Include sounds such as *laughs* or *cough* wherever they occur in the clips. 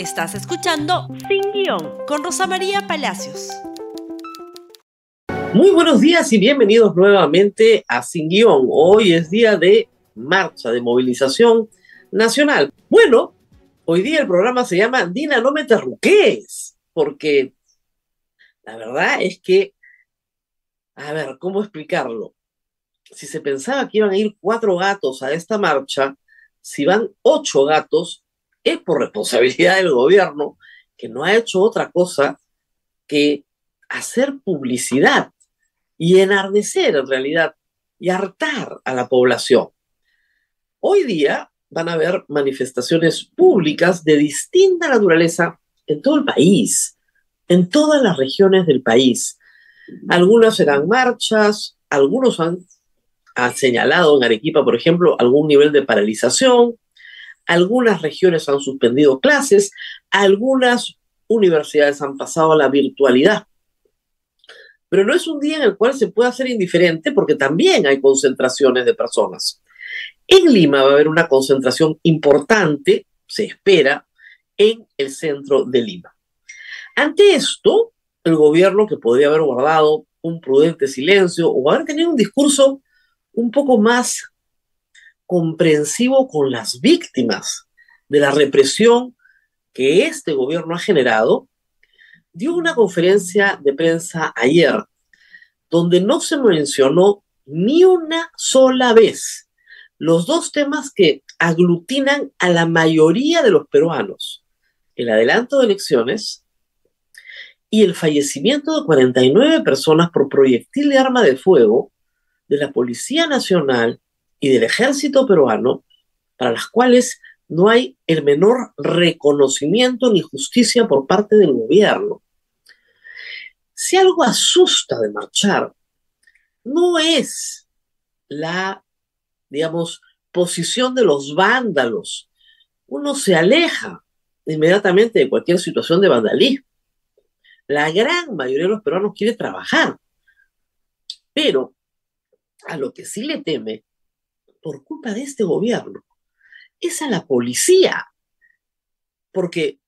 Estás escuchando Sin Guión con Rosa María Palacios. Muy buenos días y bienvenidos nuevamente a Sin Guión. Hoy es día de marcha, de movilización nacional. Bueno, hoy día el programa se llama Dina, no me terruques, porque la verdad es que, a ver, ¿cómo explicarlo? Si se pensaba que iban a ir cuatro gatos a esta marcha, si van ocho gatos, es por responsabilidad del gobierno, que no ha hecho otra cosa que hacer publicidad y enardecer en realidad y hartar a la población. Hoy día van a haber manifestaciones públicas de distinta naturaleza en todo el país, en todas las regiones del país. Algunas serán marchas, algunos han, han señalado en Arequipa, por ejemplo, algún nivel de paralización, algunas regiones han suspendido clases, algunas universidades han pasado a la virtualidad. Pero no es un día en el cual se pueda ser indiferente porque también hay concentraciones de personas. En Lima va a haber una concentración importante, se espera, en el centro de Lima. Ante esto, el gobierno que podría haber guardado un prudente silencio o haber tenido un discurso un poco más comprensivo con las víctimas de la represión que este gobierno ha generado, dio una conferencia de prensa ayer donde no se mencionó ni una sola vez los dos temas que aglutinan a la mayoría de los peruanos, el adelanto de elecciones y el fallecimiento de 49 personas por proyectil de arma de fuego de la Policía Nacional y del ejército peruano, para las cuales no hay el menor reconocimiento ni justicia por parte del gobierno. Si algo asusta de marchar, no es la, digamos, posición de los vándalos. Uno se aleja inmediatamente de cualquier situación de vandalismo. La gran mayoría de los peruanos quiere trabajar, pero a lo que sí le teme por culpa de este gobierno es a la policía. Porque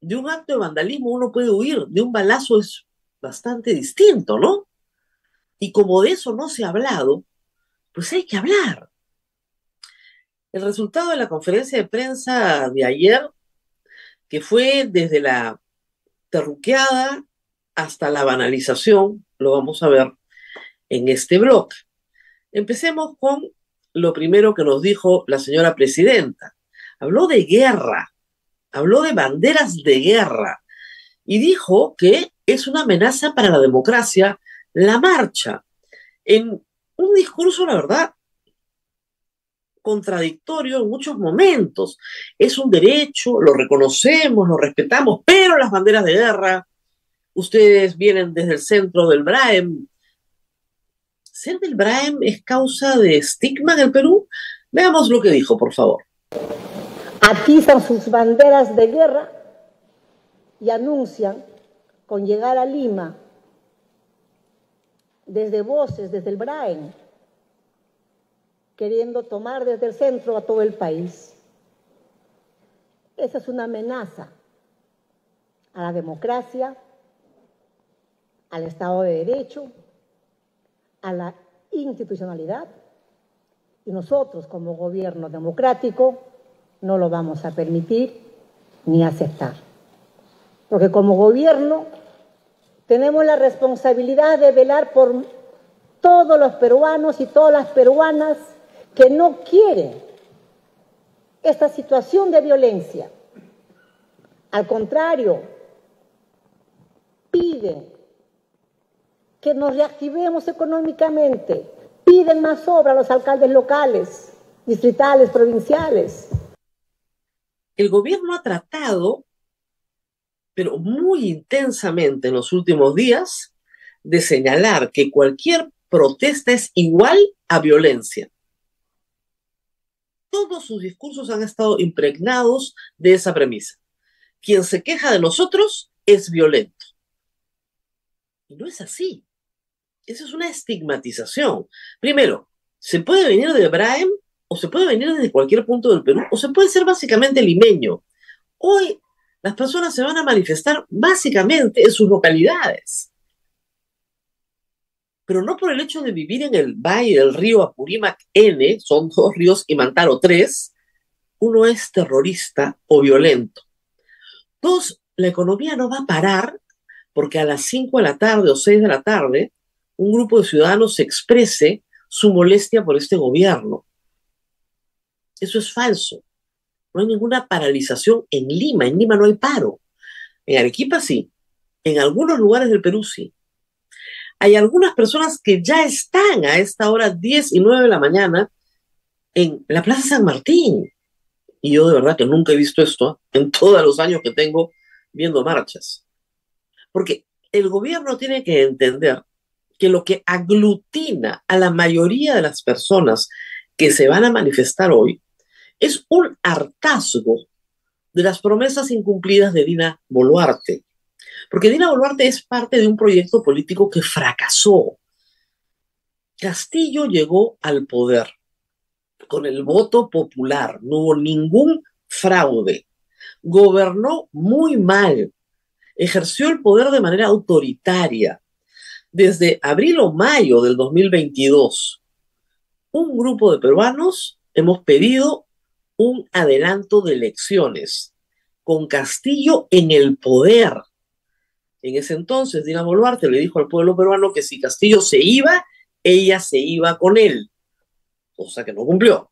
de un acto de vandalismo uno puede huir, de un balazo es bastante distinto, ¿no? Y como de eso no se ha hablado, pues hay que hablar. El resultado de la conferencia de prensa de ayer, que fue desde la terruqueada hasta la banalización, lo vamos a ver en este blog. Empecemos con lo primero que nos dijo la señora presidenta. Habló de guerra, habló de banderas de guerra y dijo que es una amenaza para la democracia la marcha. En un discurso, la verdad, contradictorio en muchos momentos. Es un derecho, lo reconocemos, lo respetamos, pero las banderas de guerra, ustedes vienen desde el centro del BRAEM, ¿Ser del Braem es causa de estigma en el Perú? Veamos lo que dijo, por favor. Atizan sus banderas de guerra y anuncian con llegar a Lima desde voces, desde el Braem, queriendo tomar desde el centro a todo el país. Esa es una amenaza a la democracia, al Estado de Derecho, a la institucionalidad y nosotros como gobierno democrático no lo vamos a permitir ni aceptar. Porque como gobierno tenemos la responsabilidad de velar por todos los peruanos y todas las peruanas que no quieren esta situación de violencia. Al contrario, piden que nos reactivemos económicamente. Piden más obra a los alcaldes locales, distritales, provinciales. El gobierno ha tratado, pero muy intensamente en los últimos días, de señalar que cualquier protesta es igual a violencia. Todos sus discursos han estado impregnados de esa premisa. Quien se queja de nosotros es violento. Y no es así. Esa es una estigmatización. Primero, se puede venir de Braem o se puede venir desde cualquier punto del Perú o se puede ser básicamente limeño. Hoy las personas se van a manifestar básicamente en sus localidades. Pero no por el hecho de vivir en el valle del río Apurímac N, son dos ríos y Mantaro tres, uno es terrorista o violento. Dos, la economía no va a parar porque a las 5 de la tarde o 6 de la tarde un grupo de ciudadanos exprese su molestia por este gobierno. Eso es falso. No hay ninguna paralización en Lima. En Lima no hay paro. En Arequipa sí. En algunos lugares del Perú sí. Hay algunas personas que ya están a esta hora 10 y 9 de la mañana en la Plaza San Martín. Y yo de verdad que nunca he visto esto en todos los años que tengo viendo marchas. Porque el gobierno tiene que entender que lo que aglutina a la mayoría de las personas que se van a manifestar hoy es un hartazgo de las promesas incumplidas de Dina Boluarte. Porque Dina Boluarte es parte de un proyecto político que fracasó. Castillo llegó al poder con el voto popular, no hubo ningún fraude, gobernó muy mal, ejerció el poder de manera autoritaria. Desde abril o mayo del 2022, un grupo de peruanos hemos pedido un adelanto de elecciones con Castillo en el poder. En ese entonces, Dina Boluarte le dijo al pueblo peruano que si Castillo se iba, ella se iba con él, cosa que no cumplió.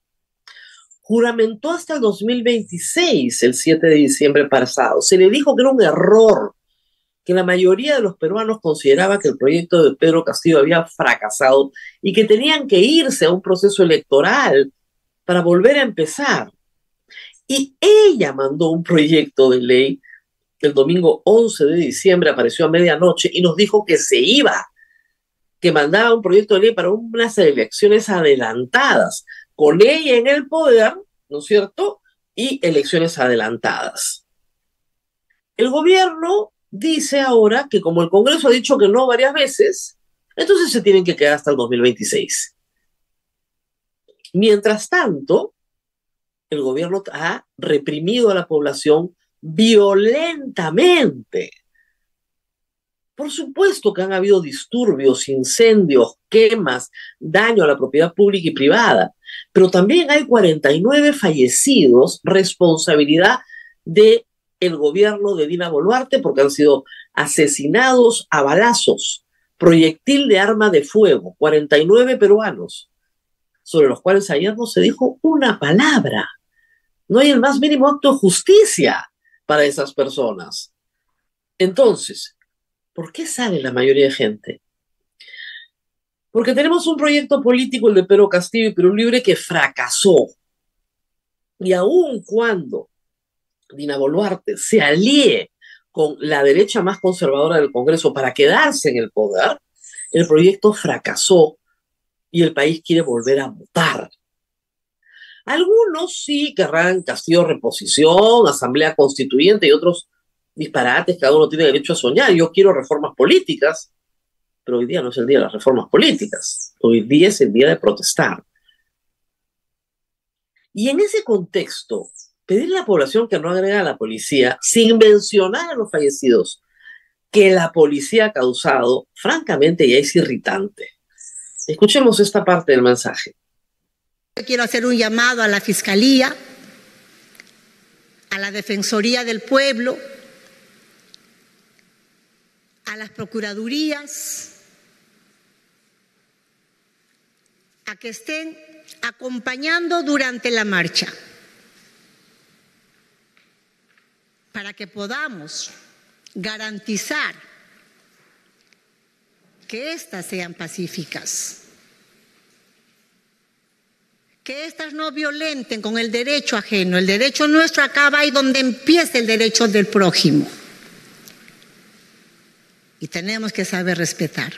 Juramentó hasta el 2026, el 7 de diciembre pasado. Se le dijo que era un error, que la mayoría de los peruanos consideraba que el proyecto de Pedro Castillo había fracasado y que tenían que irse a un proceso electoral para volver a empezar. Y ella mandó un proyecto de ley el domingo 11 de diciembre, apareció a medianoche y nos dijo que se iba, que mandaba un proyecto de ley para unas elecciones adelantadas, con ella en el poder, ¿no es cierto? Y elecciones adelantadas. El gobierno dice ahora que como el Congreso ha dicho que no varias veces, entonces se tienen que quedar hasta el 2026. Mientras tanto, el gobierno ha reprimido a la población violentamente. Por supuesto que han habido disturbios, incendios, quemas, daño a la propiedad pública y privada, pero también hay 49 fallecidos, responsabilidad de el gobierno de Dina Boluarte porque han sido asesinados a balazos, proyectil de arma de fuego, 49 peruanos, sobre los cuales ayer no se dijo una palabra. No hay el más mínimo acto de justicia para esas personas. Entonces, ¿por qué sale la mayoría de gente? Porque tenemos un proyecto político, el de Pedro Castillo y Perú Libre, que fracasó. Y aun cuando Dina Boluarte se alíe con la derecha más conservadora del Congreso para quedarse en el poder, el proyecto fracasó y el país quiere volver a votar. Algunos sí querrán castillo reposición, asamblea constituyente y otros disparates, cada uno tiene derecho a soñar. Yo quiero reformas políticas, pero hoy día no es el día de las reformas políticas, hoy día es el día de protestar. Y en ese contexto, pedirle a la población que no agrega a la policía, sin mencionar a los fallecidos, que la policía ha causado, francamente ya es irritante. Escuchemos esta parte del mensaje. Quiero hacer un llamado a la Fiscalía, a la Defensoría del Pueblo, a las Procuradurías, a que estén acompañando durante la marcha, para que podamos garantizar que éstas sean pacíficas que éstas no violenten con el derecho ajeno. El derecho nuestro acaba ahí donde empieza el derecho del prójimo. Y tenemos que saber respetar.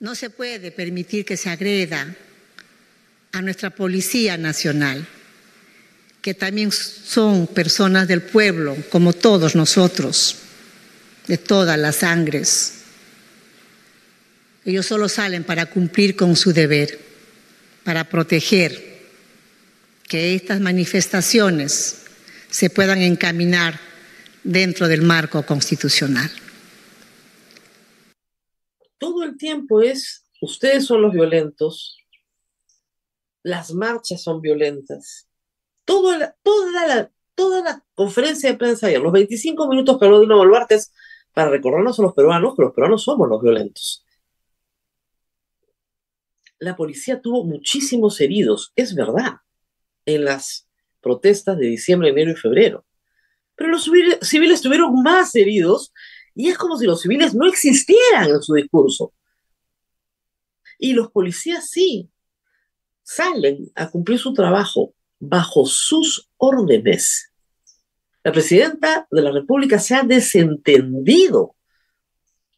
No se puede permitir que se agreda a nuestra Policía Nacional, que también son personas del pueblo, como todos nosotros, de todas las sangres. Ellos solo salen para cumplir con su deber, para proteger que estas manifestaciones se puedan encaminar dentro del marco constitucional. Todo el tiempo es, ustedes son los violentos, las marchas son violentas, toda la, toda la, toda la conferencia de prensa ayer, los 25 minutos que habló Dino Boluarte para recordarnos a los peruanos que los peruanos somos los violentos. La policía tuvo muchísimos heridos, es verdad, en las protestas de diciembre, enero y febrero. Pero los civiles tuvieron más heridos y es como si los civiles no existieran en su discurso. Y los policías sí salen a cumplir su trabajo bajo sus órdenes. La presidenta de la República se ha desentendido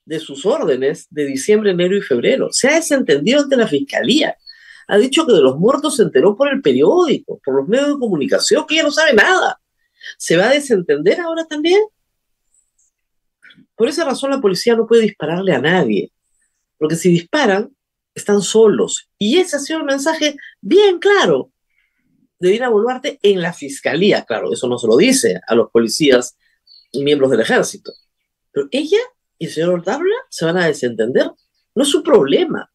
de sus órdenes de diciembre, enero y febrero. Se ha desentendido ante la fiscalía. Ha dicho que de los muertos se enteró por el periódico, por los medios de comunicación, que ella no sabe nada. ¿Se va a desentender ahora también? Por esa razón la policía no puede dispararle a nadie, porque si disparan, están solos. Y ese ha sido el mensaje bien claro de Dina Boluarte en la fiscalía. Claro, eso no se lo dice a los policías y miembros del ejército. Pero ella y el señor Ortabla se van a desentender. No es su problema.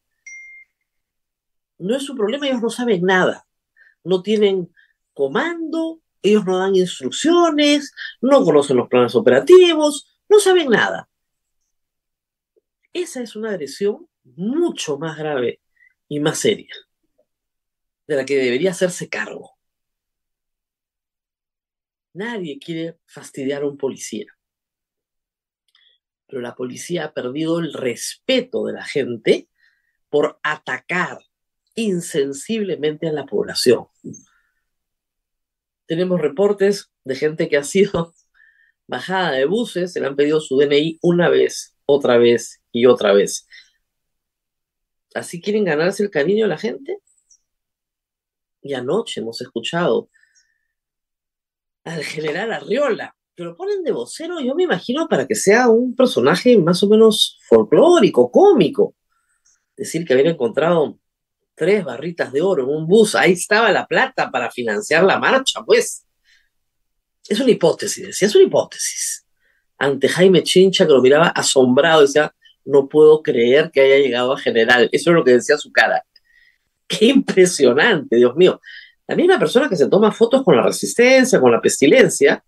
No es su problema, ellos no saben nada. No tienen comando, ellos no dan instrucciones, no conocen los planes operativos, no saben nada. Esa es una agresión mucho más grave y más seria, de la que debería hacerse cargo. Nadie quiere fastidiar a un policía, pero la policía ha perdido el respeto de la gente por atacar insensiblemente a la población. Tenemos reportes de gente que ha sido *laughs* bajada de buses, se le han pedido su DNI una vez, otra vez y otra vez. ¿Así quieren ganarse el cariño de la gente? Y anoche hemos escuchado al general Arriola, que lo ponen de vocero, yo me imagino, para que sea un personaje más o menos folclórico, cómico. Decir que había encontrado tres barritas de oro en un bus, ahí estaba la plata para financiar la marcha, pues. Es una hipótesis, es una hipótesis. Ante Jaime Chincha, que lo miraba asombrado, decía, no puedo creer que haya llegado a general. Eso es lo que decía su cara. *laughs* Qué impresionante, Dios mío. La misma persona que se toma fotos con la resistencia, con la pestilencia,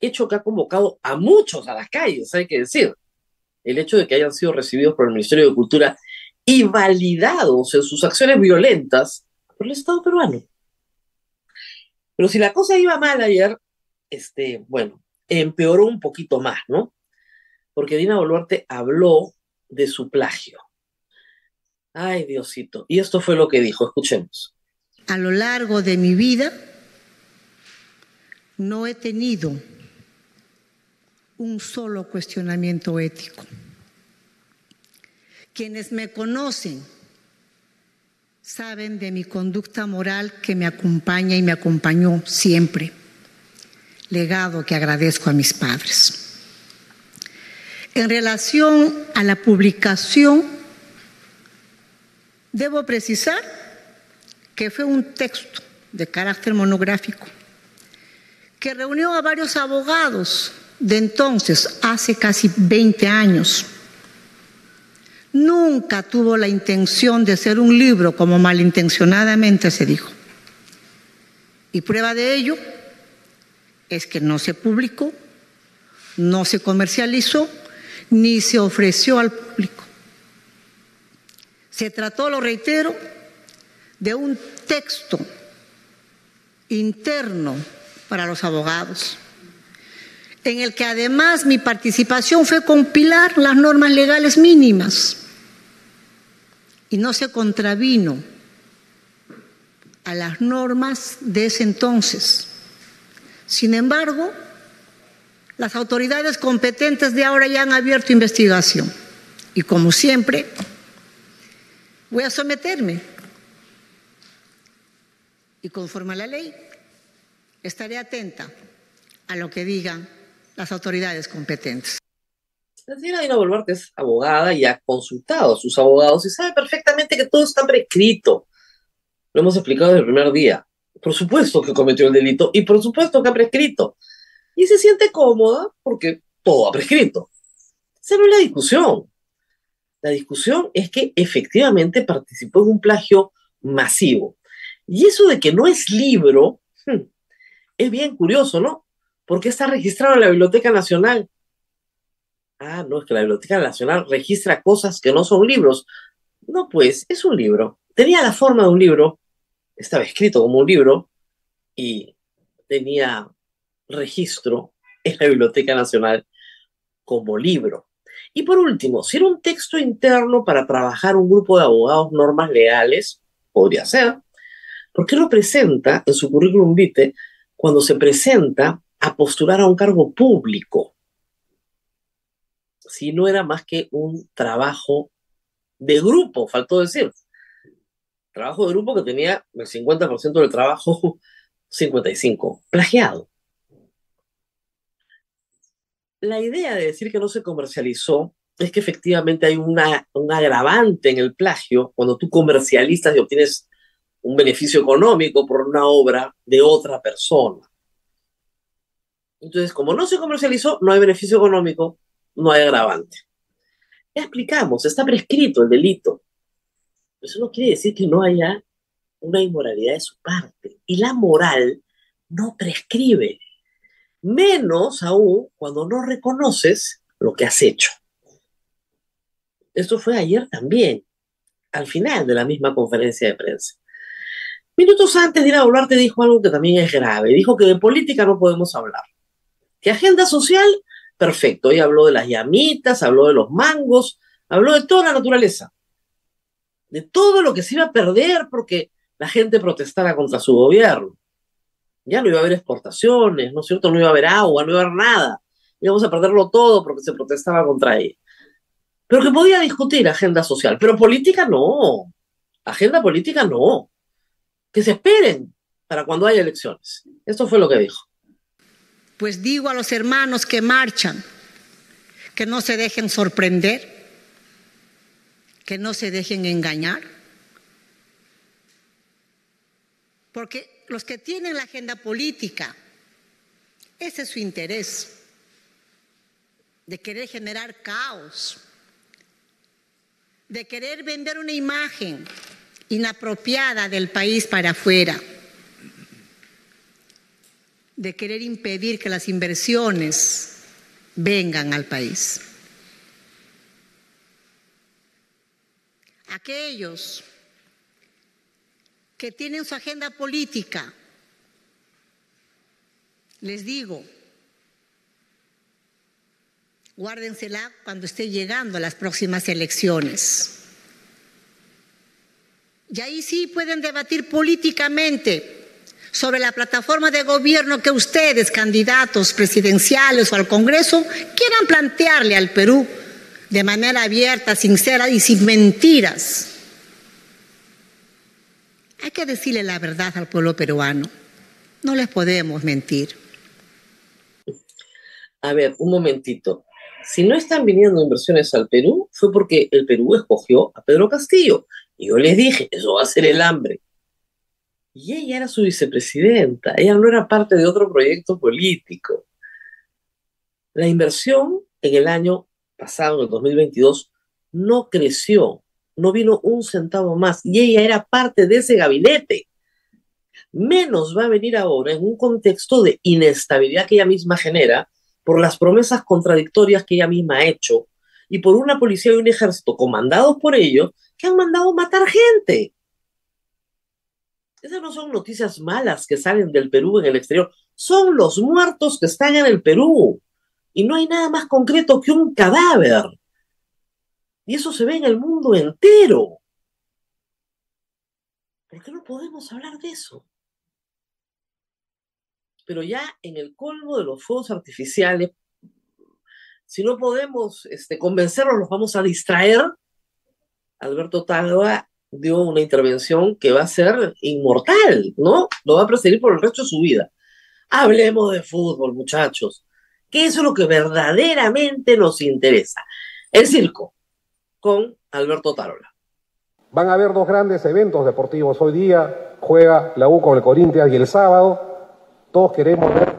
hecho que ha convocado a muchos a las calles, hay que decir. El hecho de que hayan sido recibidos por el Ministerio de Cultura y validados en sus acciones violentas por el Estado peruano. Pero si la cosa iba mal ayer, este, bueno, empeoró un poquito más, ¿no? Porque Dina Boluarte habló de su plagio. Ay, Diosito. Y esto fue lo que dijo, escuchemos. A lo largo de mi vida no he tenido un solo cuestionamiento ético. Quienes me conocen saben de mi conducta moral que me acompaña y me acompañó siempre, legado que agradezco a mis padres. En relación a la publicación, debo precisar que fue un texto de carácter monográfico que reunió a varios abogados de entonces, hace casi 20 años, nunca tuvo la intención de ser un libro como malintencionadamente se dijo. Y prueba de ello es que no se publicó, no se comercializó, ni se ofreció al público. Se trató, lo reitero, de un texto interno para los abogados, en el que además mi participación fue compilar las normas legales mínimas y no se contravino a las normas de ese entonces. Sin embargo, las autoridades competentes de ahora ya han abierto investigación y como siempre, voy a someterme y conforme a la ley estaré atenta a lo que digan las autoridades competentes. La señora Dina Boluarte es abogada y ha consultado a sus abogados y sabe perfectamente que todo está prescrito. Lo hemos explicado desde el primer día. Por supuesto que cometió el delito y por supuesto que ha prescrito. Y se siente cómoda porque todo ha prescrito. No es la discusión. La discusión es que efectivamente participó en un plagio masivo. Y eso de que no es libro, hmm, es bien curioso, ¿no? Porque está registrado en la Biblioteca Nacional. Ah, no, es que la Biblioteca Nacional registra cosas que no son libros. No, pues, es un libro. Tenía la forma de un libro, estaba escrito como un libro y tenía registro en la Biblioteca Nacional como libro. Y por último, si era un texto interno para trabajar un grupo de abogados normas legales, podría ser, ¿por qué lo presenta en su currículum vitae cuando se presenta a postular a un cargo público? Si no era más que un trabajo de grupo, faltó decir. Trabajo de grupo que tenía el 50% del trabajo, *laughs* 55, plagiado. La idea de decir que no se comercializó es que efectivamente hay una, un agravante en el plagio cuando tú comercializas y obtienes un beneficio económico por una obra de otra persona. Entonces, como no se comercializó, no hay beneficio económico, no hay agravante. Ya explicamos, está prescrito el delito. Eso no quiere decir que no haya una inmoralidad de su parte. Y la moral no prescribe, menos aún cuando no reconoces lo que has hecho. Esto fue ayer también, al final de la misma conferencia de prensa. Minutos antes, Dina Boluarte dijo algo que también es grave. Dijo que de política no podemos hablar. Que agenda social, perfecto. Ella habló de las llamitas, habló de los mangos, habló de toda la naturaleza. De todo lo que se iba a perder porque la gente protestara contra su gobierno. Ya no iba a haber exportaciones, ¿no es cierto? No iba a haber agua, no iba a haber nada. Íbamos a perderlo todo porque se protestaba contra ella pero que podía discutir agenda social, pero política no, agenda política no, que se esperen para cuando haya elecciones. Esto fue lo que dijo. Pues digo a los hermanos que marchan, que no se dejen sorprender, que no se dejen engañar, porque los que tienen la agenda política, ese es su interés, de querer generar caos, de querer vender una imagen inapropiada del país para afuera, de querer impedir que las inversiones vengan al país. Aquellos que tienen su agenda política, les digo, Guárdensela cuando esté llegando a las próximas elecciones. Y ahí sí pueden debatir políticamente sobre la plataforma de gobierno que ustedes, candidatos presidenciales o al Congreso, quieran plantearle al Perú de manera abierta, sincera y sin mentiras. Hay que decirle la verdad al pueblo peruano. No les podemos mentir. A ver, un momentito si no están viniendo inversiones al Perú, fue porque el Perú escogió a Pedro Castillo. Yo les dije, eso va a ser el hambre. Y ella era su vicepresidenta, ella no era parte de otro proyecto político. La inversión en el año pasado, en el 2022, no creció, no vino un centavo más, y ella era parte de ese gabinete. Menos va a venir ahora en un contexto de inestabilidad que ella misma genera, por las promesas contradictorias que ella misma ha hecho y por una policía y un ejército comandados por ellos que han mandado matar gente. Esas no son noticias malas que salen del Perú en el exterior, son los muertos que están en el Perú. Y no hay nada más concreto que un cadáver. Y eso se ve en el mundo entero. ¿Por qué no podemos hablar de eso? pero ya en el colmo de los fuegos artificiales, si no podemos este, convencerlos, los vamos a distraer. Alberto Talva dio una intervención que va a ser inmortal, ¿no? Lo va a perseguir por el resto de su vida. Hablemos de fútbol, muchachos, que es lo que verdaderamente nos interesa. El circo, con Alberto Tarola. Van a haber dos grandes eventos deportivos. Hoy día juega la U con el Corinthians y el sábado todos queremos ver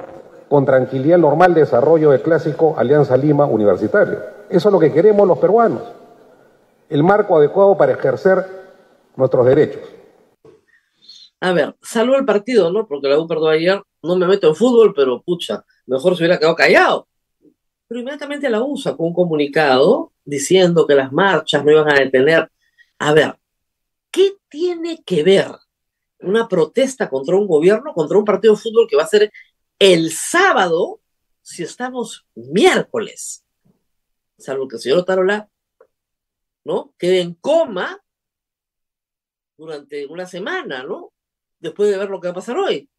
con tranquilidad el normal desarrollo del clásico Alianza Lima Universitario. Eso es lo que queremos los peruanos. El marco adecuado para ejercer nuestros derechos. A ver, salvo el partido, ¿no? Porque la U perdió ayer, no me meto en fútbol, pero pucha, mejor se hubiera quedado callado. Pero inmediatamente la U sacó un comunicado diciendo que las marchas no iban a detener. A ver, ¿qué tiene que ver una protesta contra un gobierno, contra un partido de fútbol que va a ser el sábado si estamos miércoles? Salvo que el señor Otarola, ¿no? Quede en coma durante una semana, ¿no? Después de ver lo que va a pasar hoy.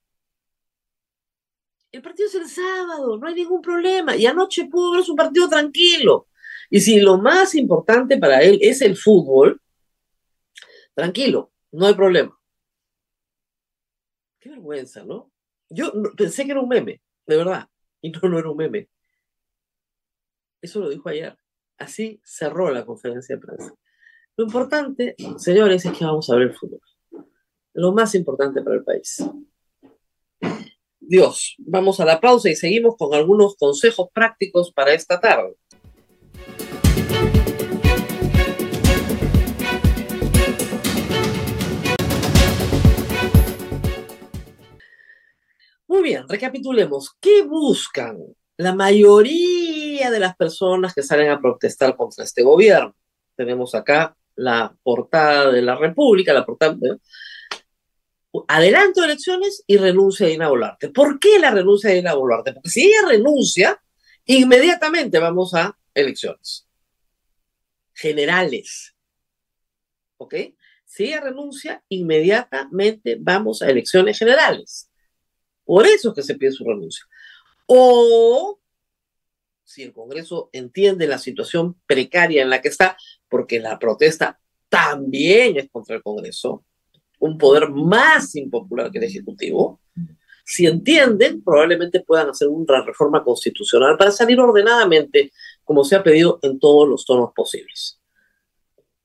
El partido es el sábado, no hay ningún problema. Y anoche pudo ver su partido tranquilo. Y si lo más importante para él es el fútbol, tranquilo, no hay problema. Qué vergüenza, ¿no? Yo pensé que era un meme, de verdad. Y no, no era un meme. Eso lo dijo ayer. Así cerró la conferencia de prensa. Lo importante, señores, es que vamos a ver el fútbol. Lo más importante para el país. Dios, vamos a la pausa y seguimos con algunos consejos prácticos para esta tarde. Muy bien, recapitulemos. ¿Qué buscan la mayoría de las personas que salen a protestar contra este gobierno? Tenemos acá la portada de la República, la portada, adelanto de elecciones y renuncia a Dina Boluarte. ¿Por qué la renuncia a Dina Boluarte? Porque si ella renuncia, inmediatamente vamos a elecciones generales. ¿Ok? Si ella renuncia, inmediatamente vamos a elecciones generales. Por eso es que se pide su renuncia. O si el Congreso entiende la situación precaria en la que está, porque la protesta también es contra el Congreso, un poder más impopular que el Ejecutivo, si entienden, probablemente puedan hacer una reforma constitucional para salir ordenadamente, como se ha pedido en todos los tonos posibles.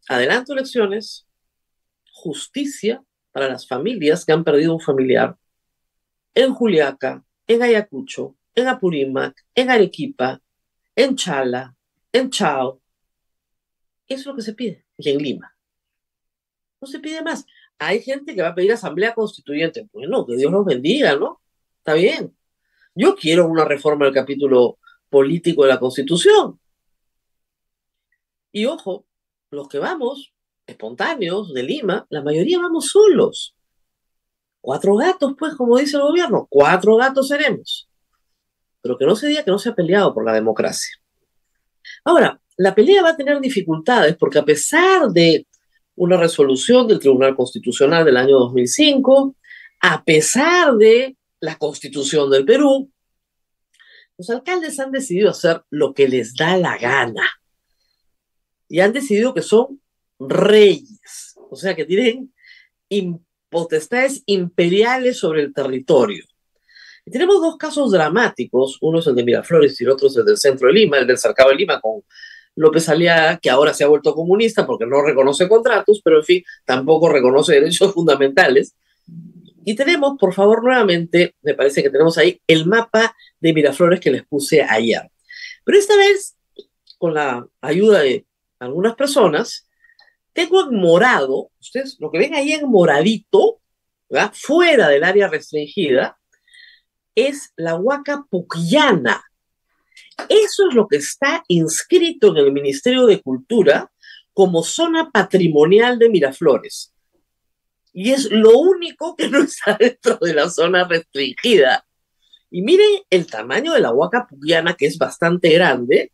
Adelanto elecciones, justicia para las familias que han perdido un familiar en Juliaca, en Ayacucho, en Apurímac, en Arequipa, en Chala, en Chao. Eso es lo que se pide. Y en Lima. No se pide más hay gente que va a pedir asamblea constituyente. Bueno, que Dios los bendiga, ¿no? Está bien. Yo quiero una reforma del capítulo político de la Constitución. Y ojo, los que vamos, espontáneos, de Lima, la mayoría vamos solos. Cuatro gatos, pues, como dice el gobierno, cuatro gatos seremos. Pero que no se diga que no se ha peleado por la democracia. Ahora, la pelea va a tener dificultades porque a pesar de una resolución del Tribunal Constitucional del año 2005, a pesar de la Constitución del Perú, los alcaldes han decidido hacer lo que les da la gana. Y han decidido que son reyes, o sea, que tienen potestades imperiales sobre el territorio. Tenemos dos casos dramáticos, uno es el de Miraflores y el otro es el del centro de Lima, el del cercado de Lima, con López Aliaga, que ahora se ha vuelto comunista porque no reconoce contratos, pero en fin, tampoco reconoce *laughs* derechos fundamentales. Y tenemos, por favor, nuevamente, me parece que tenemos ahí el mapa de Miraflores que les puse ayer. Pero esta vez, con la ayuda de algunas personas, tengo en morado, ustedes lo que ven ahí en moradito, fuera del área restringida, es la Huaca Pucllana, eso es lo que está inscrito en el Ministerio de Cultura como zona patrimonial de Miraflores. Y es lo único que no está *laughs* dentro de la zona restringida. Y miren el tamaño de la huaca pugliana, que es bastante grande,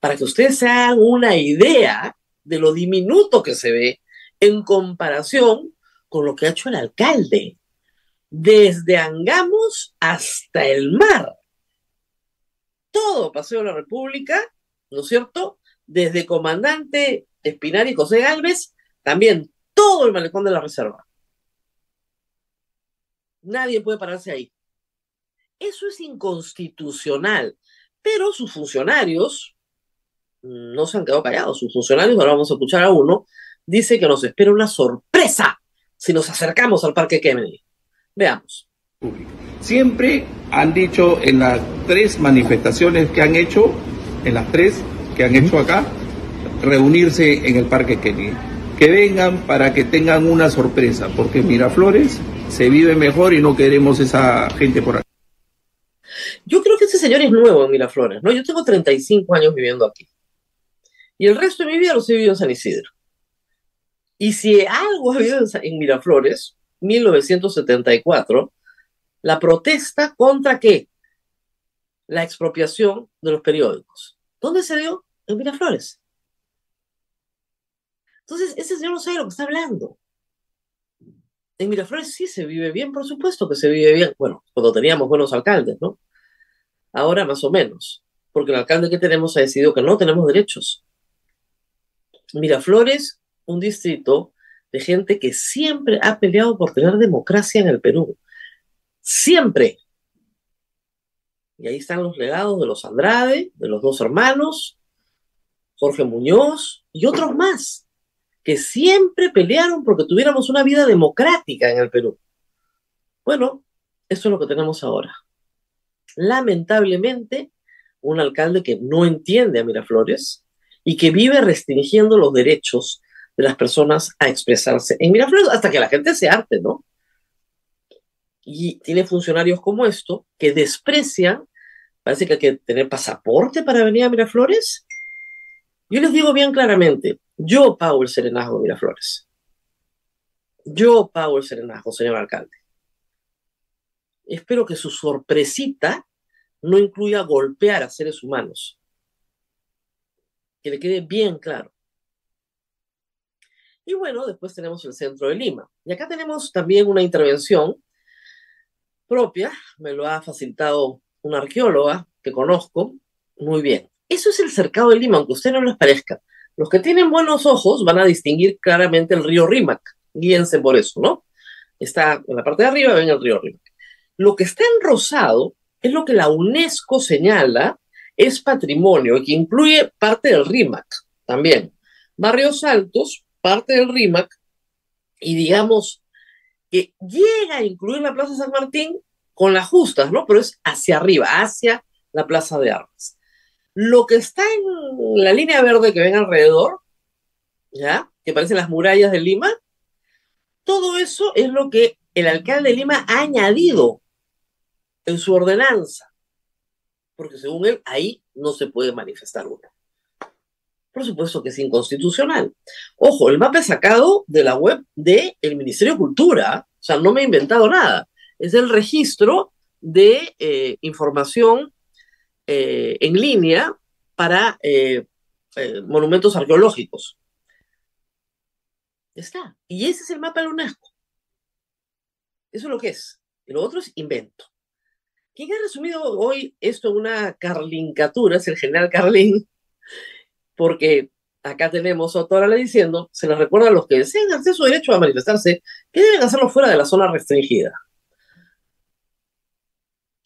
para que ustedes se hagan una idea de lo diminuto que se ve en comparación con lo que ha hecho el alcalde. Desde Angamos hasta el mar todo Paseo de la República, ¿no es cierto? Desde Comandante Espinar y José Galvez, también todo el malecón de la Reserva. Nadie puede pararse ahí. Eso es inconstitucional, pero sus funcionarios no se han quedado callados. Sus funcionarios, ahora vamos a escuchar a uno, dice que nos espera una sorpresa si nos acercamos al Parque Kennedy. Veamos. Siempre han dicho en las tres manifestaciones que han hecho, en las tres que han hecho acá, reunirse en el Parque Kennedy. Que vengan para que tengan una sorpresa, porque Miraflores se vive mejor y no queremos esa gente por aquí. Yo creo que ese señor es nuevo en Miraflores, ¿no? Yo tengo 35 años viviendo aquí. Y el resto de mi vida los he vivido en San Isidro. Y si algo ha habido en Miraflores, 1974, la protesta contra qué? La expropiación de los periódicos. ¿Dónde se dio? En Miraflores. Entonces, ese señor no sabe lo que está hablando. En Miraflores sí se vive bien, por supuesto que se vive bien. Bueno, cuando teníamos buenos alcaldes, ¿no? Ahora más o menos, porque el alcalde que tenemos ha decidido que no tenemos derechos. Miraflores, un distrito de gente que siempre ha peleado por tener democracia en el Perú. Siempre. Y ahí están los legados de los Andrade, de los dos hermanos, Jorge Muñoz y otros más que siempre pelearon porque tuviéramos una vida democrática en el Perú. Bueno, eso es lo que tenemos ahora. Lamentablemente, un alcalde que no entiende a Miraflores y que vive restringiendo los derechos de las personas a expresarse en Miraflores hasta que la gente se arte, ¿no? Y tiene funcionarios como esto que desprecian, parece que hay que tener pasaporte para venir a Miraflores. Yo les digo bien claramente, yo pago el serenazgo de Miraflores. Yo pago el serenazgo, señor alcalde. Espero que su sorpresita no incluya golpear a seres humanos. Que le quede bien claro. Y bueno, después tenemos el centro de Lima. Y acá tenemos también una intervención propia, me lo ha facilitado una arqueóloga que conozco muy bien. Eso es el cercado de Lima, aunque a usted no les parezca. Los que tienen buenos ojos van a distinguir claramente el río Rímac. Guíense por eso, ¿no? Está en la parte de arriba, ven el río Rímac. Lo que está en rosado es lo que la UNESCO señala es patrimonio y que incluye parte del Rímac también. Barrios Altos, parte del Rímac, y digamos que llega a incluir la Plaza San Martín con las justas, ¿no? Pero es hacia arriba, hacia la Plaza de Armas. Lo que está en la línea verde que ven alrededor, ¿ya? Que parecen las murallas de Lima, todo eso es lo que el alcalde de Lima ha añadido en su ordenanza, porque según él ahí no se puede manifestar uno. Por supuesto que es inconstitucional. Ojo, el mapa es sacado de la web del Ministerio de Cultura, o sea, no me he inventado nada. Es el registro de eh, información eh, en línea para eh, monumentos arqueológicos. Está. Y ese es el mapa de la UNESCO. Eso es lo que es. Y lo otro es invento. ¿Quién ha resumido hoy esto en una carlincatura? Es el general Carlin, porque acá tenemos a Otorale diciendo, se les recuerda a los que deseen hacer su derecho a manifestarse, que deben hacerlo fuera de la zona restringida.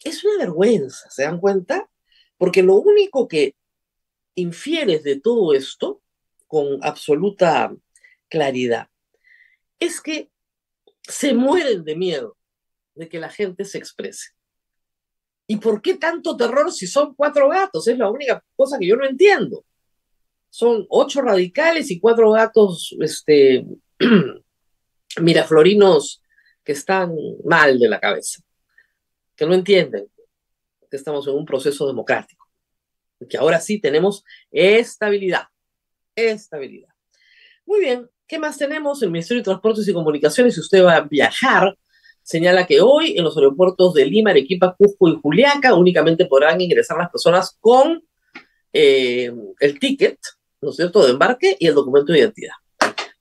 Es una vergüenza, ¿se dan cuenta? Porque lo único que infieres de todo esto, con absoluta claridad, es que se mueren de miedo de que la gente se exprese. ¿Y por qué tanto terror si son cuatro gatos? Es la única cosa que yo no entiendo. Son ocho radicales y cuatro gatos este, *clears throat* miraflorinos que están mal de la cabeza, que no entienden que estamos en un proceso democrático, que ahora sí tenemos estabilidad, estabilidad. Muy bien, ¿qué más tenemos? El Ministerio de Transportes y Comunicaciones, si usted va a viajar, señala que hoy en los aeropuertos de Lima, Arequipa, Cusco y Juliaca únicamente podrán ingresar las personas con eh, el ticket, ¿no es cierto?, de embarque y el documento de identidad.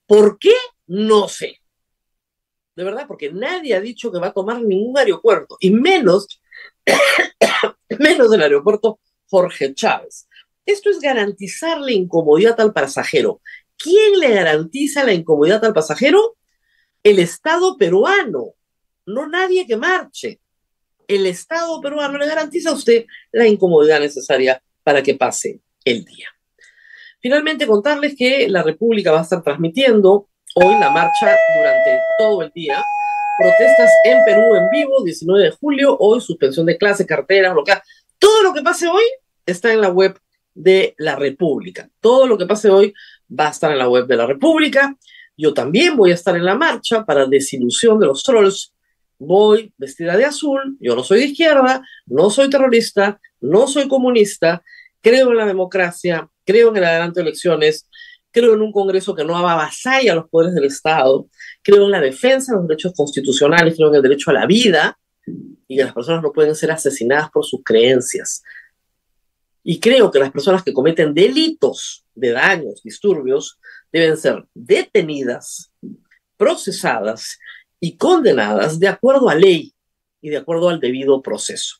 ¿Por qué? No sé. De verdad, porque nadie ha dicho que va a tomar ningún aeropuerto, y menos *coughs* menos del aeropuerto Jorge Chávez. Esto es garantizar la incomodidad al pasajero. ¿Quién le garantiza la incomodidad al pasajero? El Estado peruano, no nadie que marche. El Estado peruano le garantiza a usted la incomodidad necesaria para que pase el día. Finalmente, contarles que la República va a estar transmitiendo hoy la marcha durante todo el día. Protestas en Perú en vivo, 19 de julio, hoy suspensión de clase, cartera, bloqueada. Todo lo que pase hoy está en la web de la República. Todo lo que pase hoy va a estar en la web de la República. Yo también voy a estar en la marcha para desilusión de los trolls. Voy vestida de azul, yo no soy de izquierda, no soy terrorista, no soy comunista, creo en la democracia, creo en el adelanto de elecciones, creo en un Congreso que no avasalla los poderes del Estado, creo en la defensa de los derechos constitucionales, creo en el derecho a la vida y que las personas no pueden ser asesinadas por sus creencias. Y creo que las personas que cometen delitos de daños, disturbios, deben ser detenidas, procesadas y condenadas de acuerdo a ley y de acuerdo al debido proceso.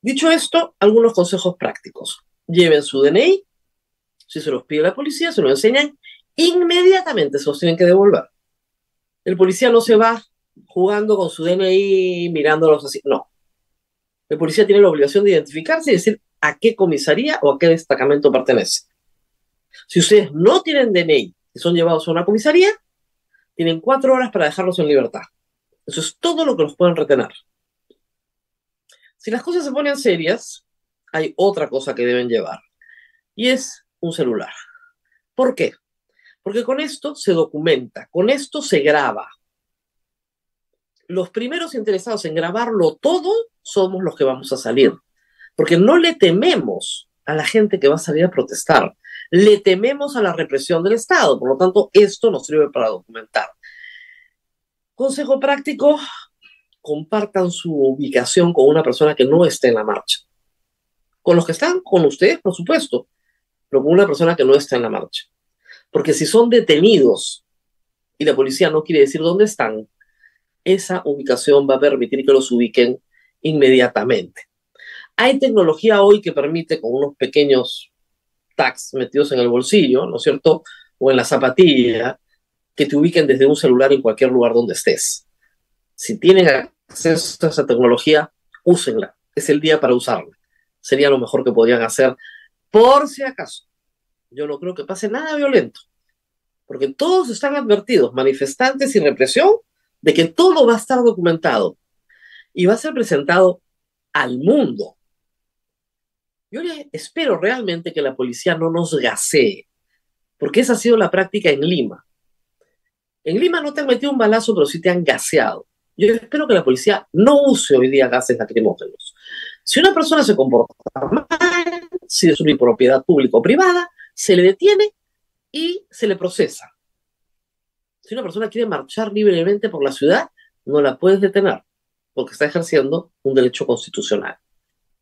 Dicho esto, algunos consejos prácticos. Lleven su DNI, si se los pide la policía, se lo enseñan, inmediatamente se los tienen que devolver. El policía no se va jugando con su DNI, mirándolos así, no. El policía tiene la obligación de identificarse y decir a qué comisaría o a qué destacamento pertenece. Si ustedes no tienen DNI y son llevados a una comisaría, tienen cuatro horas para dejarlos en libertad. Eso es todo lo que los pueden retener. Si las cosas se ponen serias, hay otra cosa que deben llevar y es un celular. ¿Por qué? Porque con esto se documenta, con esto se graba. Los primeros interesados en grabarlo todo somos los que vamos a salir, porque no le tememos a la gente que va a salir a protestar, le tememos a la represión del Estado, por lo tanto, esto nos sirve para documentar. Consejo práctico, compartan su ubicación con una persona que no esté en la marcha. Con los que están, con ustedes, por supuesto, pero con una persona que no está en la marcha. Porque si son detenidos y la policía no quiere decir dónde están, esa ubicación va a permitir que los ubiquen inmediatamente. Hay tecnología hoy que permite con unos pequeños tags metidos en el bolsillo, ¿no es cierto? O en la zapatilla, que te ubiquen desde un celular en cualquier lugar donde estés. Si tienen acceso a esa tecnología, úsenla. Es el día para usarla. Sería lo mejor que podrían hacer por si acaso. Yo no creo que pase nada violento, porque todos están advertidos, manifestantes y represión, de que todo va a estar documentado y va a ser presentado al mundo. Yo espero realmente que la policía no nos gasee, porque esa ha sido la práctica en Lima. En Lima no te han metido un balazo, pero sí te han gaseado. Yo espero que la policía no use hoy día gases lacrimógenos. Si una persona se comporta mal, si es una propiedad pública o privada, se le detiene y se le procesa. Si una persona quiere marchar libremente por la ciudad, no la puedes detener porque está ejerciendo un derecho constitucional.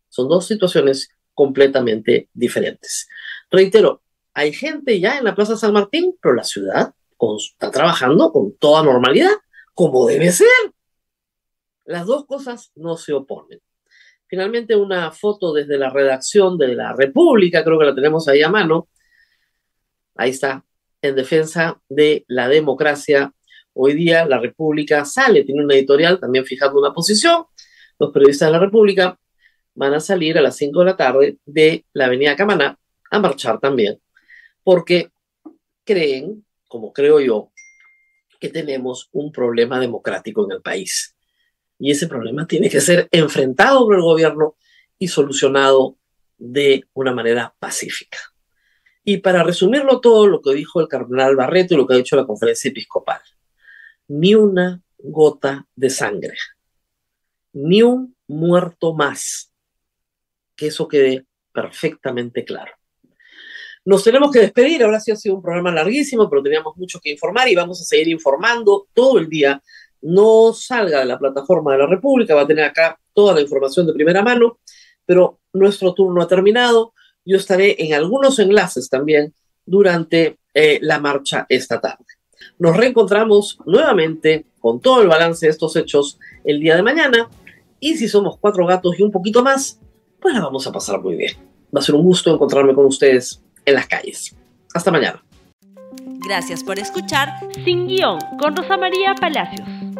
Son dos situaciones completamente diferentes. Reitero, hay gente ya en la Plaza San Martín, pero la ciudad está trabajando con toda normalidad, como debe ser. Las dos cosas no se oponen. Finalmente, una foto desde la redacción de la República, creo que la tenemos ahí a mano. Ahí está, en defensa de la democracia. Hoy día la República sale, tiene una editorial también fijando una posición. Los periodistas de la República van a salir a las 5 de la tarde de la Avenida Camaná a marchar también, porque creen, como creo yo, que tenemos un problema democrático en el país y ese problema tiene que ser enfrentado por el gobierno y solucionado de una manera pacífica. Y para resumirlo todo, lo que dijo el cardenal Barreto y lo que ha dicho la conferencia episcopal, ni una gota de sangre, ni un muerto más. Que eso quede perfectamente claro. Nos tenemos que despedir, ahora sí ha sido un programa larguísimo, pero teníamos mucho que informar y vamos a seguir informando todo el día no salga de la plataforma de la República, va a tener acá toda la información de primera mano, pero nuestro turno ha terminado. Yo estaré en algunos enlaces también durante eh, la marcha esta tarde. Nos reencontramos nuevamente con todo el balance de estos hechos el día de mañana y si somos cuatro gatos y un poquito más, pues la vamos a pasar muy bien. Va a ser un gusto encontrarme con ustedes en las calles. Hasta mañana. Gracias por escuchar Sin Guión con Rosa María Palacios.